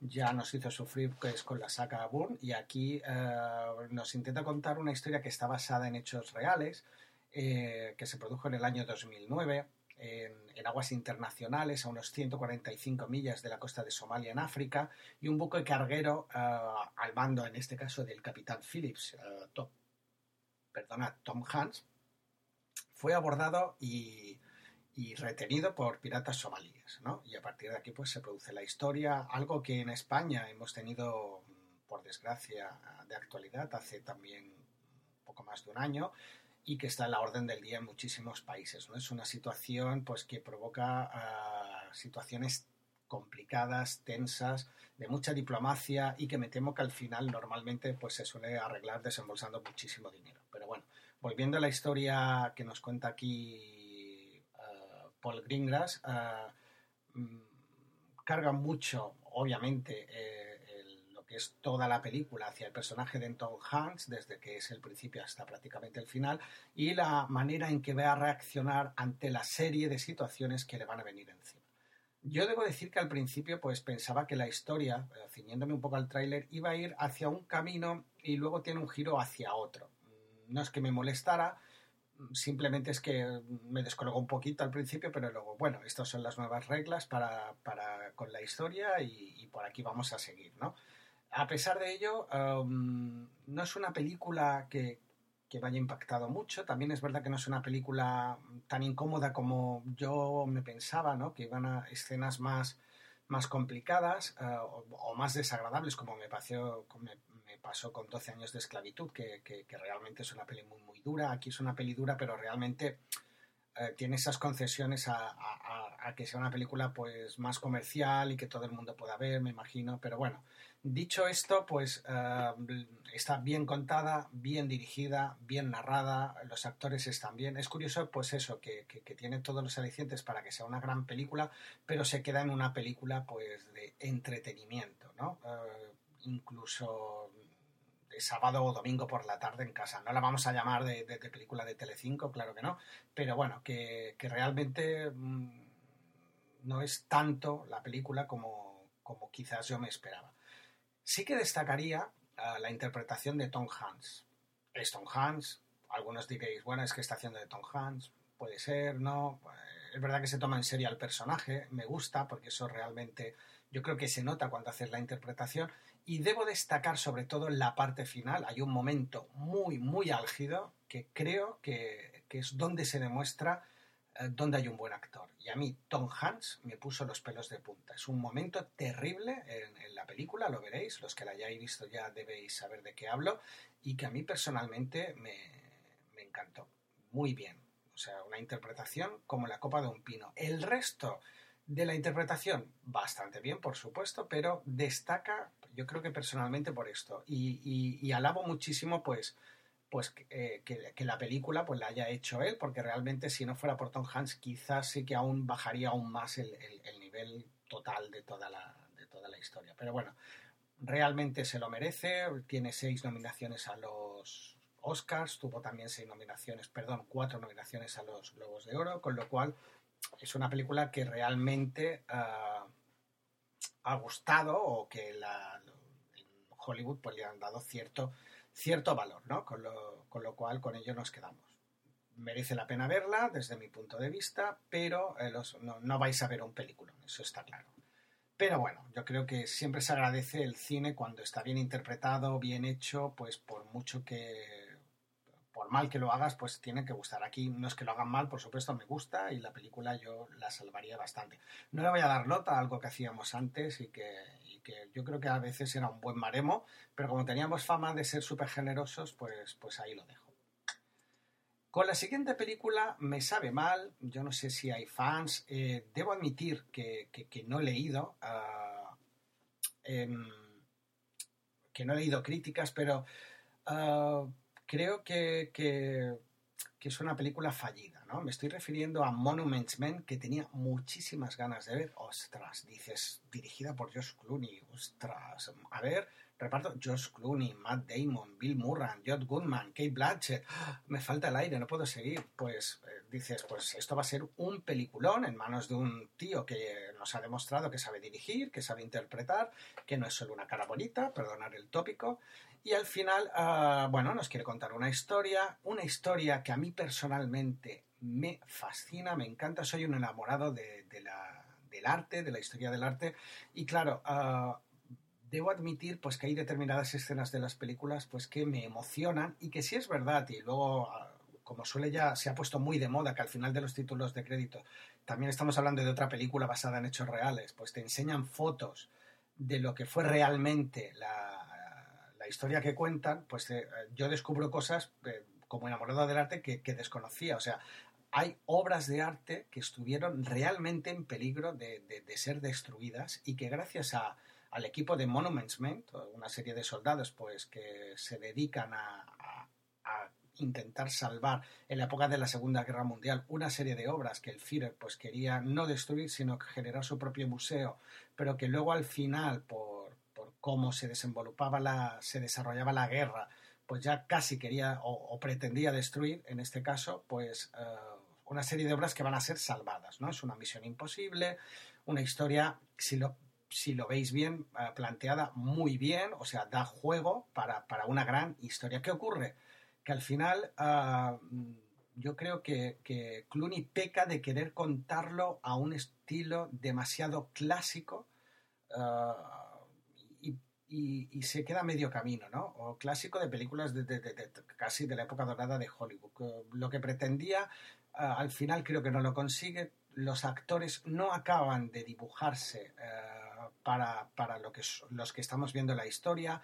Ya nos hizo sufrir es con la saga Bourne y aquí eh, nos intenta contar una historia que está basada en hechos reales, eh, que se produjo en el año 2009 en, aguas internacionales a unos 145 millas de la costa de Somalia en África y un buque carguero eh, al mando, en este caso, del capitán Phillips, perdona, Tom Hanks, fue abordado y, retenido por piratas somalíes, ¿no? Y a partir de aquí pues se produce la historia, algo que en España hemos tenido, por desgracia, de actualidad hace también poco más de un año y que está en la orden del día en muchísimos países, ¿no? Es una situación pues que provoca ah, situaciones complicadas, tensas, de mucha diplomacia y que me temo que al final normalmente pues se suele arreglar desembolsando muchísimo dinero. Pero bueno, volviendo a la historia que nos cuenta aquí uh, Paul Greengrass, uh, mm, carga mucho, obviamente, eh, lo que es toda la película hacia el personaje de Tom Hanks, desde que es el principio hasta prácticamente el final, y la manera en que va a reaccionar ante la serie de situaciones que le van a venir encima. Yo debo decir que al principio pues pensaba que la historia, eh, ciñéndome un poco al tráiler, iba a ir hacia un camino y luego tiene un giro hacia otro. No es que me molestara, simplemente es que me descolgó un poquito al principio, pero luego, bueno, estas son las nuevas reglas para, para con la historia y, por aquí vamos a seguir, ¿no? A pesar de ello, em, no es una película que, que me haya impactado mucho. También es verdad que no es una película tan incómoda como yo me pensaba, ¿no? Que iban a escenas más, más complicadas eh, o, más desagradables, como me, me, pasó con 12 años de esclavitud, que, que, realmente es una peli muy, muy dura. Aquí es una peli dura, pero realmente eh, tiene esas concesiones a, que sea una película pues más comercial y que todo el mundo pueda ver, me imagino. Pero bueno, Dicho esto, pues eh, está bien contada, bien dirigida, bien narrada, los actores están bien. Es curioso, pues eso, que, tiene todos los alicientes para que sea una gran película, pero se queda en una película, pues, de entretenimiento, ¿no? Eh, incluso sábado o domingo por la tarde en casa. No la vamos a llamar de, película de Telecinco, claro que no, pero bueno, que, realmente mm, no es tanto la película como, como quizás yo me esperaba. Sí que destacaría ah, la interpretación de Tom Hanks. Es Tom Hanks, algunos diréis, bueno, es que está haciendo de Tom Hanks, puede ser, no. Es verdad que se toma en serio al personaje, me gusta, porque eso realmente yo creo que se nota cuando haces la interpretación. Y debo destacar sobre todo en la parte final, hay un momento muy, muy álgido que creo que, que es donde se demuestra eh, donde hay un buen actor. Y a mí Tom Hanks me puso los pelos de punta. Es un momento terrible en, la película, lo veréis, los que la hayáis visto ya debéis saber de qué hablo, y que a mí personalmente me, me encantó. Muy bien. O sea, una interpretación como la copa de un pino. El resto de la interpretación, bastante bien, por supuesto, pero destaca, yo creo que personalmente por esto. Y, alabo muchísimo, pues, pues eh, que, la película pues la haya hecho él, porque realmente si no fuera por Tom Hanks quizás sí que aún bajaría aún más el, nivel total de toda, la, de toda la historia. Pero bueno, realmente se lo merece, tiene seis nominaciones a los Oscars, tuvo también seis nominaciones, perdón, cuatro nominaciones a los Globos de Oro, con lo cual es una película que realmente ah, ha gustado o que la, Hollywood pues le han dado cierto cierto valor, ¿no? Con lo, con lo cual con ello nos quedamos. Merece la pena verla desde mi punto de vista, pero eh, no, vais a ver un película, eso está claro. Pero bueno, yo creo que siempre se agradece el cine cuando está bien interpretado, bien hecho, pues por mucho que por mal que lo hagas, pues tiene que gustar. Aquí no es que lo hagan mal, por supuesto, me gusta y la película yo la salvaría bastante. No le voy a dar nota a algo que hacíamos antes y que, que yo creo que a veces era un buen maremo, pero como teníamos fama de ser súper generosos, pues, pues ahí lo dejo. Con la siguiente película me sabe mal, yo no sé si hay fans, eh, debo admitir que, no he leído, ah, em, que no he leído críticas, pero ah, creo que, que, es una película fallida, Me estoy refiriendo a Monuments Men, que tenía muchísimas ganas de ver. Ostras, dices, dirigida por Josh Clooney, ostras, a ver, reparto. Josh Clooney, Matt Damon, Bill Murray, Jod Goodman, Kate Blanchett, me falta el aire, no puedo seguir. Pues eh, dices, pues esto va a ser un peliculón en manos de un tío que nos ha demostrado que sabe dirigir, que sabe interpretar, que no es solo una cara bonita, perdonar el tópico, y al final, ah, bueno, nos quiere contar una historia, una historia que a mí personalmente me fascina, me encanta, soy un enamorado de, la, del arte, de la historia del arte. Y claro, ah, debo admitir pues que hay determinadas escenas de las películas pues que me emocionan y que sí es verdad y luego ah, como suele ya se ha puesto muy de moda que al final de los títulos de crédito también estamos hablando de otra película basada en hechos reales pues te enseñan fotos de lo que fue realmente la, la historia que cuentan pues eh, yo descubro cosas eh, como enamorado del arte que, que desconocía o sea hay obras de arte que estuvieron realmente en peligro de, de, ser destruidas y que gracias a, al equipo de Monuments Men, una serie de soldados pues que se dedican a, a, intentar salvar en la época de la Segunda Guerra Mundial una serie de obras que el Führer pues quería no destruir sino generar su propio museo, pero que luego al final por, por cómo se desenvolupaba la se desarrollaba la guerra, pues ya casi quería o, pretendía destruir, en este caso, pues uh, una serie de obras que van a ser salvadas, ¿no? Es una misión imposible, una historia, si lo si lo veis bien, uh, planteada muy bien, o sea, da juego para, para, una gran historia. ¿Qué ocurre? Que al final uh, yo creo que, que, Clooney peca de querer contarlo a un estilo demasiado clásico uh, y, y, se queda medio camino, ¿no? O clásico de películas de, casi de la época dorada de Hollywood. Lo que pretendía, al final creo que no lo consigue. Los actores no acaban de dibujarse para, para lo que, los que estamos viendo la historia.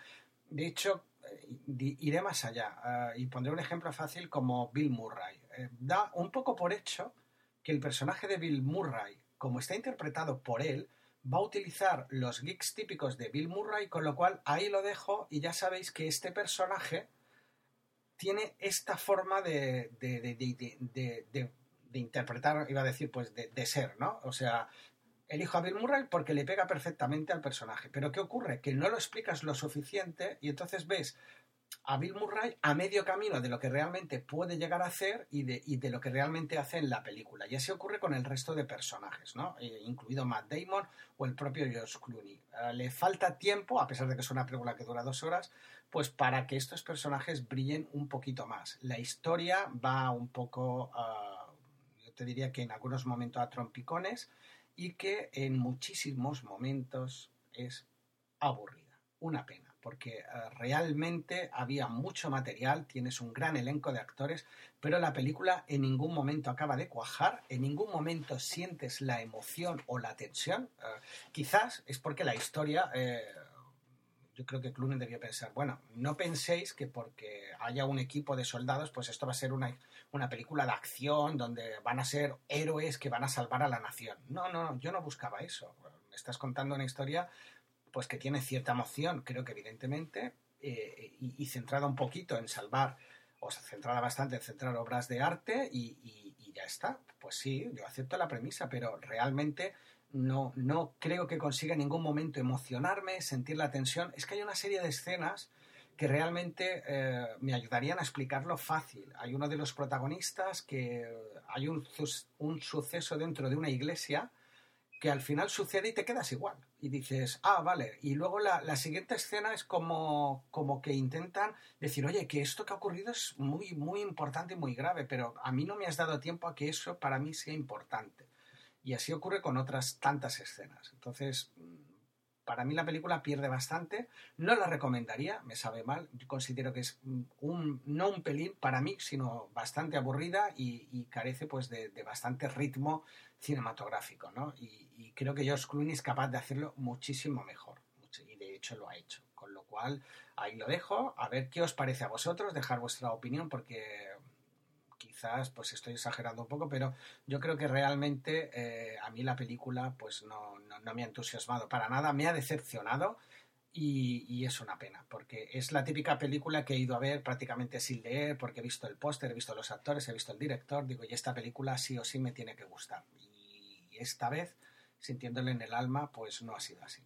De hecho, eh, iré más allá y pondré un ejemplo fácil como Bill Murray. Eh, da un poco por hecho que el personaje de Bill Murray, como está interpretado por él, va a utilizar los geeks típicos de Bill Murray, con lo cual ahí lo dejo y ya sabéis que este personaje tiene esta forma de, de, interpretar, iba a decir, pues de, ser, ¿no? O sea, elijo a Bill Murray porque le pega perfectamente al personaje. Pero ¿qué ocurre? Que no lo explicas lo suficiente y entonces ves a Bill Murray a medio camino de lo que realmente puede llegar a hacer y de, y de lo que realmente hace en la película. Y así ocurre con el resto de personajes, ¿no? Eh, incluido Matt Damon o el propio George Clooney. Uh, le falta tiempo, a pesar de que es una película que dura dos horas, pues para que estos personajes brillen un poquito más. La historia va un poco, uh, yo te diría que en algunos momentos a trompicones, y que en muchísimos momentos es aburrida. Una pena, porque uh, realmente había mucho material, tienes un gran elenco de actores, pero la película en ningún momento acaba de cuajar, en ningún momento sientes la emoción o la tensión. Uh, quizás es porque la historia... Creo que Clooney debió pensar, bueno, no penséis que porque haya un equipo de soldados, pues esto va a ser una, una película de acción donde van a ser héroes que van a salvar a la nación. No, no, yo no buscaba eso. Me estás contando una historia pues que tiene cierta emoción, creo que evidentemente, eh, y, centrada un poquito en salvar, o sea, centrada bastante en centrar obras de arte y, y ya está. Pues sí, yo acepto la premisa, pero realmente no, no creo que consiga en ningún momento emocionarme, sentir la tensión. Es que hay una serie de escenas que realmente eh, me ayudarían a explicarlo fácil. Hay uno de los protagonistas que hay un, un, suceso dentro de una iglesia que al final sucede y te quedas igual. Y dices, ah, vale. Y luego la, la siguiente escena es como, como que intentan decir, oye, que esto que ha ocurrido es muy, muy importante y muy grave, pero a mí no me has dado tiempo a que eso para mí sea importante. Y así ocurre con otras tantas escenas. Entonces, para mí la película pierde bastante. No la recomendaría, me sabe mal. Yo considero que es un, no un pelín para mí, sino bastante aburrida y, carece pues de, bastante ritmo cinematográfico, ¿no? Y, y, creo que George Clooney es capaz de hacerlo muchísimo mejor. Y de hecho lo ha hecho. Con lo cual, ahí lo dejo. A ver qué os parece a vosotros, dejar vuestra opinión, porque pues estoy exagerando un poco, pero yo creo que realmente eh, a mí la película pues no, no, no, me ha entusiasmado para nada, me ha decepcionado y, y, es una pena, porque es la típica película que he ido a ver prácticamente sin leer, porque he visto el póster, he visto los actores, he visto el director, digo, y esta película sí o sí me tiene que gustar. Y esta vez, sintiéndole en el alma, pues no ha sido así.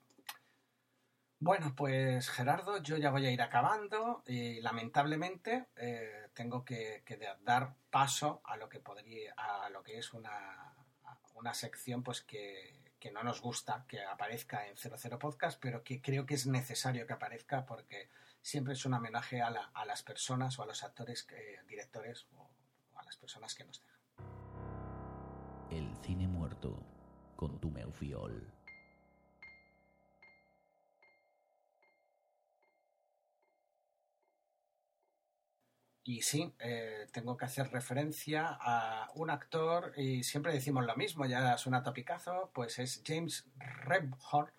Bueno, pues Gerardo, yo ya voy a ir acabando y lamentablemente eh, tengo que, dar paso a lo que podría, a lo que es una, una sección pues que, que, no nos gusta que aparezca en 00 Podcast, pero que creo que es necesario que aparezca porque siempre es un homenaje a, la, a las personas o a los actores, que, directores o, o a las personas que nos dejan. El cine muerto con tu Meufiol. Y sí, eh, tengo que hacer referencia a un actor, y siempre decimos lo mismo, ya suena topicazo, pues es James Rebhorn,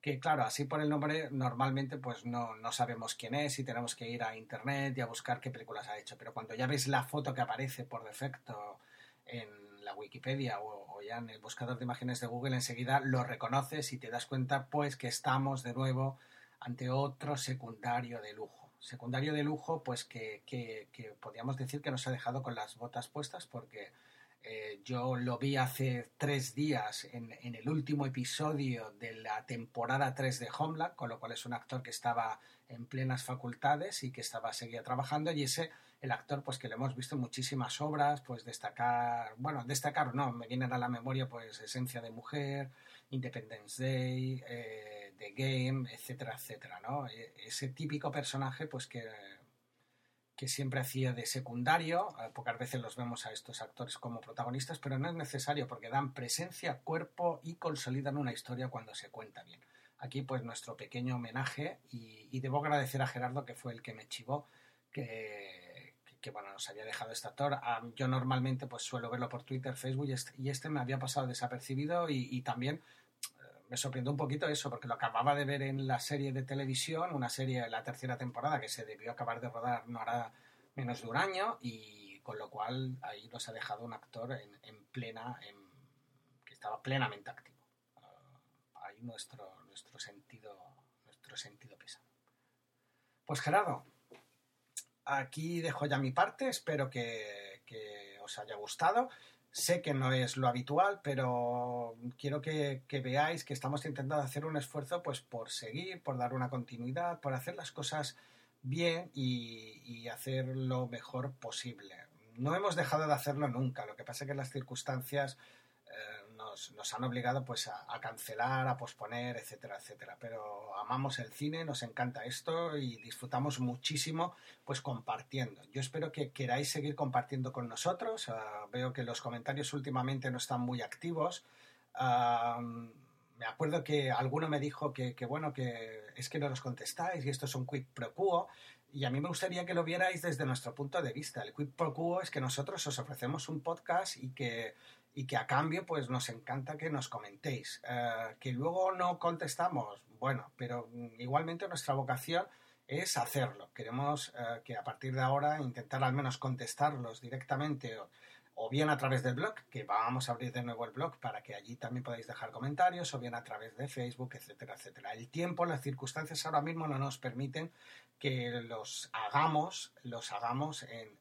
que claro, así por el nombre normalmente pues no, no, sabemos quién es y tenemos que ir a internet y a buscar qué películas ha hecho. Pero cuando ya ves la foto que aparece por defecto en la Wikipedia o, o ya en el buscador de imágenes de Google, enseguida lo reconoces y te das cuenta pues que estamos de nuevo ante otro secundario de lujo secundario de lujo, pues que, que, podríamos decir que nos ha dejado con las botas puestas porque eh, yo lo vi hace tres días en, en, el último episodio de la temporada 3 de Homeland, con lo cual es un actor que estaba en plenas facultades y que estaba seguía trabajando y ese el actor pues que lo hemos visto en muchísimas obras pues destacar bueno destacar no me vienen a la memoria pues esencia de mujer Independence Day eh, The Game, etcétera, etcétera, ¿no? E, ese típico personaje, pues que, que siempre hacía de secundario, pocas veces los vemos a estos actores como protagonistas, pero no es necesario porque dan presencia, cuerpo y consolidan una historia cuando se cuenta bien. Aquí, pues, nuestro pequeño homenaje y, debo agradecer a Gerardo, que fue el que me chivó, que, que, bueno, nos había dejado este actor. Ah, yo normalmente pues suelo verlo por Twitter, Facebook y este, y este me había pasado desapercibido y, también me sorprendió un poquito eso, porque lo acababa de ver en la serie de televisión, una serie, la tercera temporada, que se debió acabar de rodar no hará menos de un año, y con lo cual ahí nos ha dejado un actor en, plena, que estaba plenamente activo. Ah, ahí nuestro, nuestro sentido, nuestro sentido pesa. Pues Gerardo, aquí dejo ya mi parte, espero que os haya gustado. Sé que no es lo habitual, pero quiero que, veáis que estamos intentando hacer un esfuerzo pues, por seguir, por dar una continuidad, por hacer las cosas bien y, y hacer lo mejor posible. No hemos dejado de hacerlo nunca, lo que pasa es que las circunstancias nos, han obligado pues a, cancelar, a posponer, etcétera, etcétera. Pero amamos el cine, nos encanta esto y disfrutamos muchísimo pues compartiendo. Yo espero que queráis seguir compartiendo con nosotros. Ah, veo que los comentarios últimamente no están muy activos. me acuerdo que alguno me dijo que, bueno, que es que no los contestáis y esto es un quick pro quo. Y a mí me gustaría que lo vierais desde nuestro punto de vista. El quid pro quo es que nosotros os ofrecemos un podcast y que y que a cambio pues nos encanta que nos comentéis. Eh, que luego no contestamos, bueno, pero igualmente nuestra vocación es hacerlo. Queremos eh, que a partir de ahora intentar al menos contestarlos directamente o, bien a través del blog, que vamos a abrir de nuevo el blog para que allí también podáis dejar comentarios, o bien a través de Facebook, etcétera, etcétera. El tiempo, las circunstancias ahora mismo no nos permiten que los hagamos, los hagamos en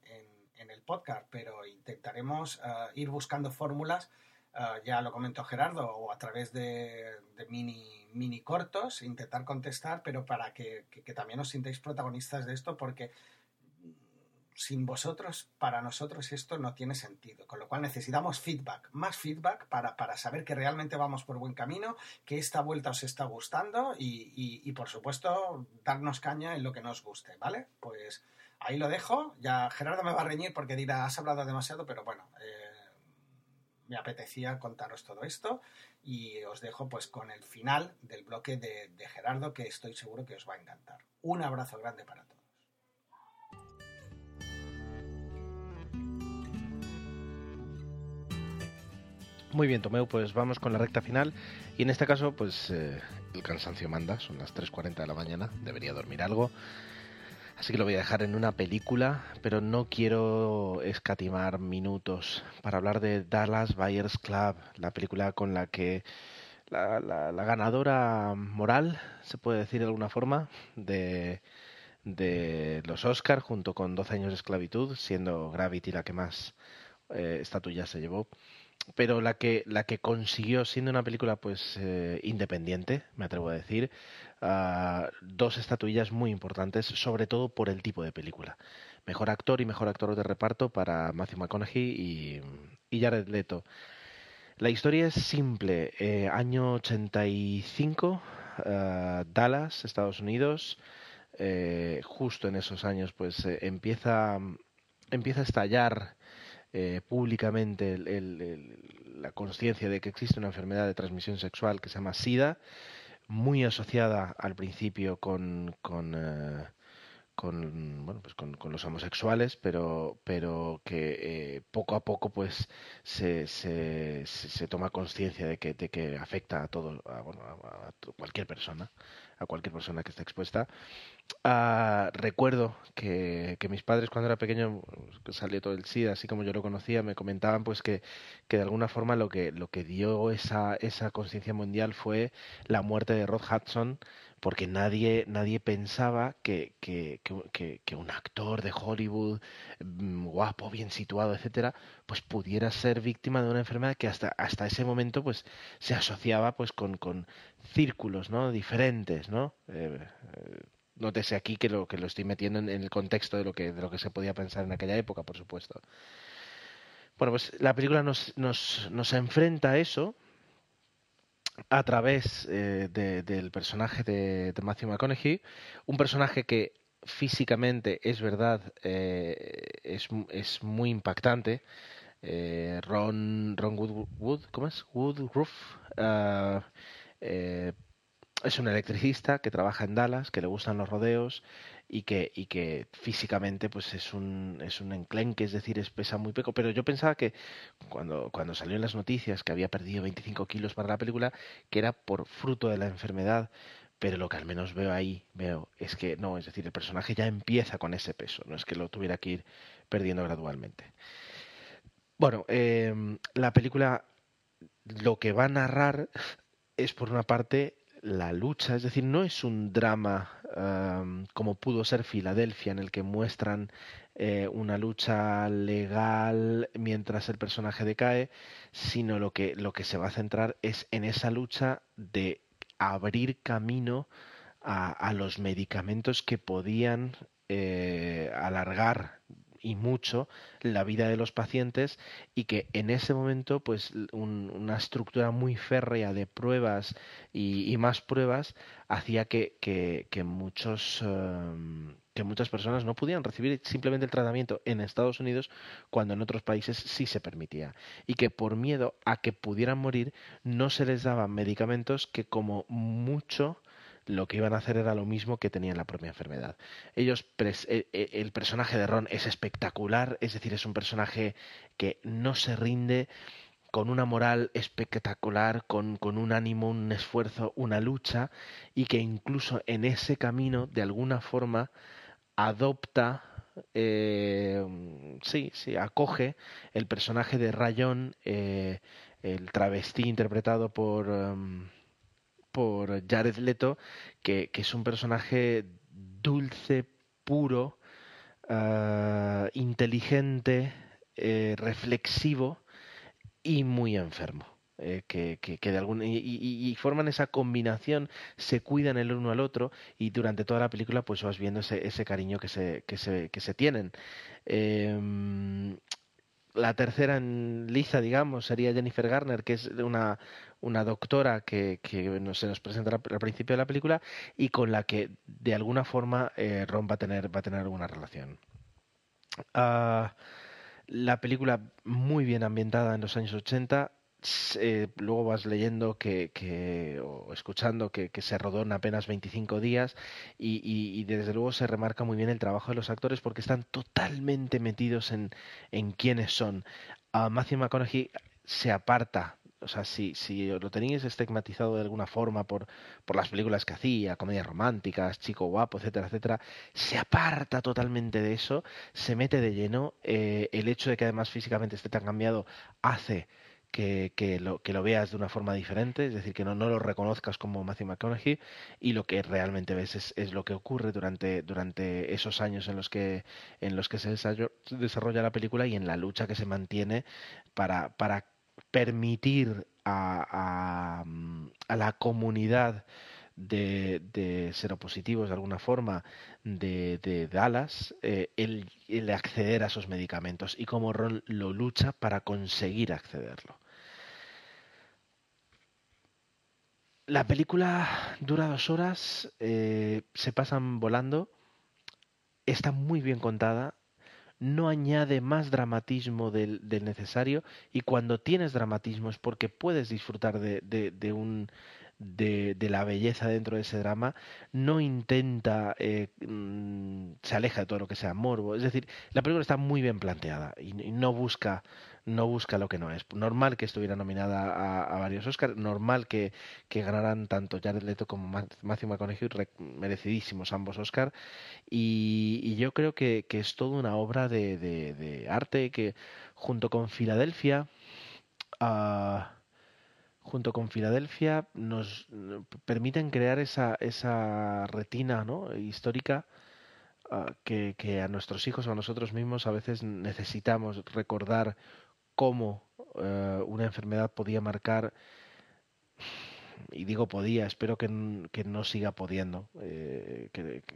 el podcast, pero intentaremos eh, ir buscando fórmulas, eh, ya lo comentó Gerardo, o a través de, mini, mini cortos, intentar contestar, pero para que, también os sintáis protagonistas de esto, porque sin vosotros, para nosotros esto no tiene sentido. Con lo cual necesitamos feedback, más feedback para, para saber que realmente vamos por buen camino, que esta vuelta os está gustando y, por supuesto darnos caña en lo que nos guste, ¿vale? Pues ahí lo dejo. Ya Gerardo me va a reñir porque dirá, has hablado demasiado, pero bueno, eh, me apetecía contaros todo esto y os dejo pues con el final del bloque de, Gerardo que estoy seguro que os va a encantar. Un abrazo grande para todos. Muy bien, Tomeu, pues vamos con la recta final. Y en este caso, pues eh, el cansancio manda, son las 3.40 de la mañana, debería dormir algo. Así que lo voy a dejar en una película, pero no quiero escatimar minutos para hablar de Dallas Buyers Club, la película con la que la, ganadora moral, se puede decir de alguna forma, de, de los Oscars, junto con 12 años de esclavitud, siendo Gravity la que más eh, estatuillas se llevó pero la que la que consiguió siendo una película pues eh, independiente me atrevo a decir uh, dos estatuillas muy importantes sobre todo por el tipo de película. Mejor actor y mejor actor de reparto para Matthew McConaughey y, Jared Leto. La historia es simple. Eh, año 85 uh, Dallas Estados Unidos. Eh, justo en esos años pues eh, empieza empieza a estallar eh, públicamente la conciencia de que existe una enfermedad de transmisión sexual que se llama SIDA, muy asociada al principio con, con, eh, con bueno pues con, los homosexuales pero pero que eh, poco a poco pues se, se, se toma conciencia de que, de que afecta a todo a, bueno, a, cualquier persona a cualquier persona que esté expuesta. Ah, recuerdo que, que, mis padres cuando era pequeño salió todo el SIDA así como yo lo conocía me comentaban pues que, que de alguna forma lo que lo que dio esa esa conciencia mundial fue la muerte de Rod Hudson porque nadie, nadie pensaba que, que, que, que, un actor de Hollywood mm, guapo, bien situado, etcétera, pues pudiera ser víctima de una enfermedad que hasta, hasta ese momento pues se asociaba pues con, con círculos ¿no? diferentes, ¿no? Eh, eh, nótese aquí que lo que lo estoy metiendo en, el contexto de lo que de lo que se podía pensar en aquella época, por supuesto. Bueno, pues la película nos, nos, nos enfrenta a eso, a través eh, del personaje de, Matthew McConaughey, un personaje que físicamente es verdad, eh, es, es, muy impactante. Eh, Ron, Ron Wood, ¿cómo es? Woodruff. Uh, es un electricista que trabaja en Dallas, que le gustan los rodeos y que, y que físicamente pues es un, es un enclenque, es decir, es pesa muy poco. Pero yo pensaba que cuando, cuando salió en las noticias que había perdido 25 kilos para la película, que era por fruto de la enfermedad. Pero lo que al menos veo ahí, veo, es que no, es decir, el personaje ya empieza con ese peso, no es que lo tuviera que ir perdiendo gradualmente. Bueno, em, la película lo que va a narrar es por una parte la lucha, es decir, no es un drama como pudo ser Filadelfia, en el que muestran eh, una lucha legal mientras el personaje decae, sino lo que, lo que se va a centrar es en esa lucha de abrir camino a, a los medicamentos que podían eh, alargar y mucho la vida de los pacientes y que en ese momento pues una estructura muy férrea de pruebas y, más pruebas hacía que, que, muchos em, que muchas personas no pudieran recibir simplemente el tratamiento en Estados Unidos cuando en otros países sí se permitía. Y que por miedo a que pudieran morir no se les daban medicamentos que como mucho lo que iban a hacer era lo mismo que tenían la propia enfermedad. Ellos, eh, eh, el personaje de Ron es espectacular, es decir, es un personaje que no se rinde, con una moral espectacular, con, con, un ánimo, un esfuerzo, una lucha, y que incluso en ese camino, de alguna forma, adopta, eh, sí, sí, acoge el personaje de Rayón, el travesti interpretado por... Em, por Jared Leto, que, es un personaje dulce, puro, ah, inteligente, eh, reflexivo y muy enfermo. Eh, que, de algún, y, forman esa combinación, se cuidan el uno al otro y durante toda la película pues vas viendo ese, ese cariño que se, que se, que se tienen. Em, la tercera en liza, digamos, sería Jennifer Garner, que es una, una doctora que, que se nos presenta al principio de la película y con la que de alguna forma eh, Ron va a tener, va a tener alguna relación. Ah, la película muy bien ambientada en los años 80, eh, luego vas leyendo que, que o escuchando que, se rodó en apenas 25 días y, desde luego se remarca muy bien el trabajo de los actores porque están totalmente metidos en, en quiénes son. Uh, Matthew McConaughey se aparta o sea, si, si lo tenéis estigmatizado de alguna forma por, por las películas que hacía, comedias románticas, chico guapo, etcétera, etcétera, se aparta totalmente de eso, se mete de lleno. Eh, el hecho de que además físicamente esté tan cambiado hace que, que, lo, que lo veas de una forma diferente, es decir, que no, no lo reconozcas como Matthew McConaughey y lo que realmente ves es, es, lo que ocurre durante, durante esos años en los que, en los que se desarrolla la película y en la lucha que se mantiene para, para permitir a, a, la comunidad de, de, seropositivos de alguna forma de, Dallas eh, el, acceder a esos medicamentos y cómo Ron lo lucha para conseguir accederlo. La película dura dos horas, eh, se pasan volando, está muy bien contada, no añade más dramatismo del, necesario y cuando tienes dramatismo es porque puedes disfrutar de, un de, la belleza dentro de ese drama, no intenta, eh, mm, se aleja de todo lo que sea morbo. Es decir, la película está muy bien planteada y, no busca no busca lo que no es. Normal que estuviera nominada a, varios Oscars, normal que, que, ganaran tanto Jared Leto como Matthew McConaughey, merecidísimos ambos Oscars, y, yo creo que, es toda una obra de, arte que junto con Filadelfia, uh, junto con Filadelfia nos permiten crear esa, esa retina ¿no? histórica ah, que, a nuestros hijos o a nosotros mismos a veces necesitamos recordar cómo eh, una enfermedad podía marcar y digo podía, espero que, no siga pudiendo, eh, que, que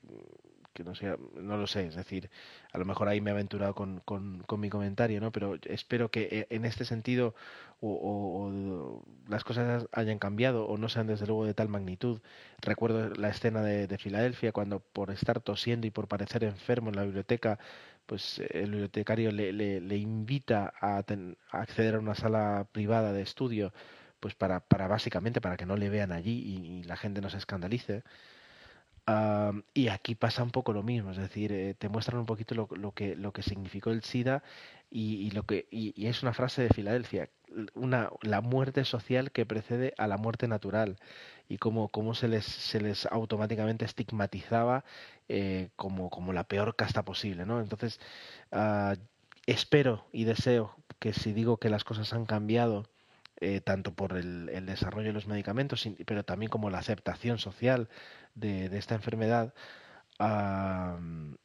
no sea, no lo sé, es decir, a lo mejor ahí me he aventurado con, con, mi comentario, ¿no? Pero espero que eh, en este sentido o, las cosas hayan cambiado o no sean desde luego de tal magnitud. Recuerdo la escena de, de Filadelfia cuando por estar tosiendo y por parecer enfermo en la biblioteca, pues el bibliotecario le, le, invita a, acceder a una sala privada de estudio pues para, para básicamente para que no le vean allí y la gente no se escandalice y aquí pasa un poco lo mismo, es decir, eh, te muestran un poquito lo, lo, que, lo que significó el SIDA y, lo que y, es una frase de Filadelfia, una, la muerte social que precede a la muerte natural y cómo, cómo se, les, se les automáticamente estigmatizaba eh, como, como la peor casta posible, ¿no? Entonces, uh, espero y deseo que si digo que las cosas han cambiado, eh, tanto por el, desarrollo de los medicamentos, pero también como la aceptación social de, esta enfermedad.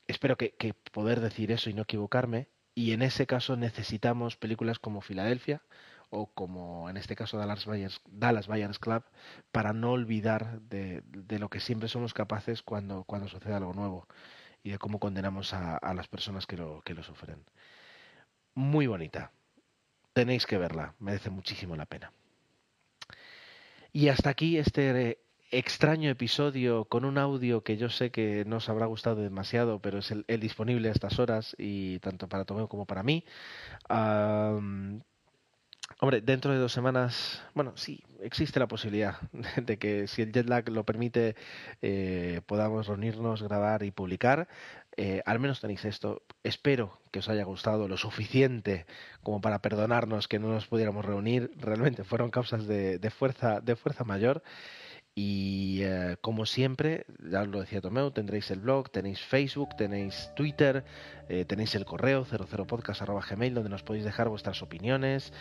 espero que, poder decir eso y no equivocarme. Y en ese caso necesitamos películas como Filadelfia o como en este caso Dallas Buyers, Dallas Club para no olvidar de, lo que siempre somos capaces cuando, cuando sucede algo nuevo y de cómo condenamos a, a las personas que lo, que lo sufren. Muy bonita, tenéis que verla, merece muchísimo la pena. Y hasta aquí este extraño episodio con un audio que yo sé que no os habrá gustado demasiado, pero es el, disponible a estas horas y tanto para Tomeo como para mí. Hombre, dentro de dos semanas, bueno, sí, existe la posibilidad de que si el jet lag lo permite eh, podamos reunirnos, grabar y publicar. Eh, al menos tenéis esto. Espero que os haya gustado lo suficiente como para perdonarnos que no nos pudiéramos reunir. Realmente fueron causas de, fuerza, de fuerza mayor. Y eh, como siempre, ya os lo decía Tomeu, tendréis el blog, tenéis Facebook, tenéis Twitter, eh, tenéis el correo 00podcast.gmail donde nos podéis dejar vuestras opiniones,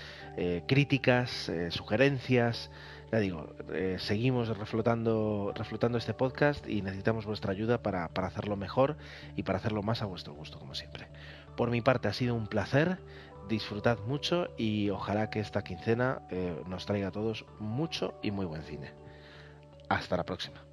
críticas, sugerencias. Ya digo, seguimos reflotando, este podcast y necesitamos vuestra ayuda para, para hacerlo mejor y para hacerlo más a vuestro gusto, como siempre. Por mi parte ha sido un placer, disfrutad mucho y ojalá que esta quincena nos traiga a todos mucho y muy buen cine. Hasta la próxima.